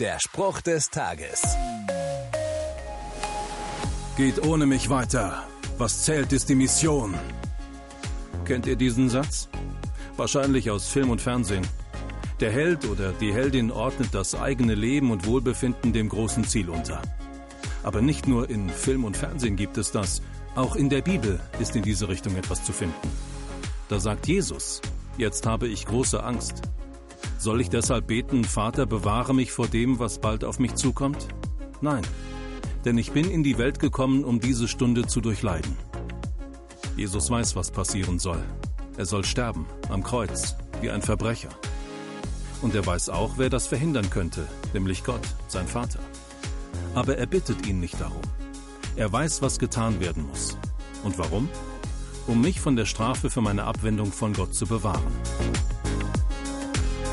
Der Spruch des Tages. Geht ohne mich weiter. Was zählt, ist die Mission. Kennt ihr diesen Satz? Wahrscheinlich aus Film und Fernsehen. Der Held oder die Heldin ordnet das eigene Leben und Wohlbefinden dem großen Ziel unter. Aber nicht nur in Film und Fernsehen gibt es das, auch in der Bibel ist in diese Richtung etwas zu finden. Da sagt Jesus, jetzt habe ich große Angst. Soll ich deshalb beten, Vater, bewahre mich vor dem, was bald auf mich zukommt? Nein, denn ich bin in die Welt gekommen, um diese Stunde zu durchleiden. Jesus weiß, was passieren soll. Er soll sterben, am Kreuz, wie ein Verbrecher. Und er weiß auch, wer das verhindern könnte, nämlich Gott, sein Vater. Aber er bittet ihn nicht darum. Er weiß, was getan werden muss. Und warum? Um mich von der Strafe für meine Abwendung von Gott zu bewahren.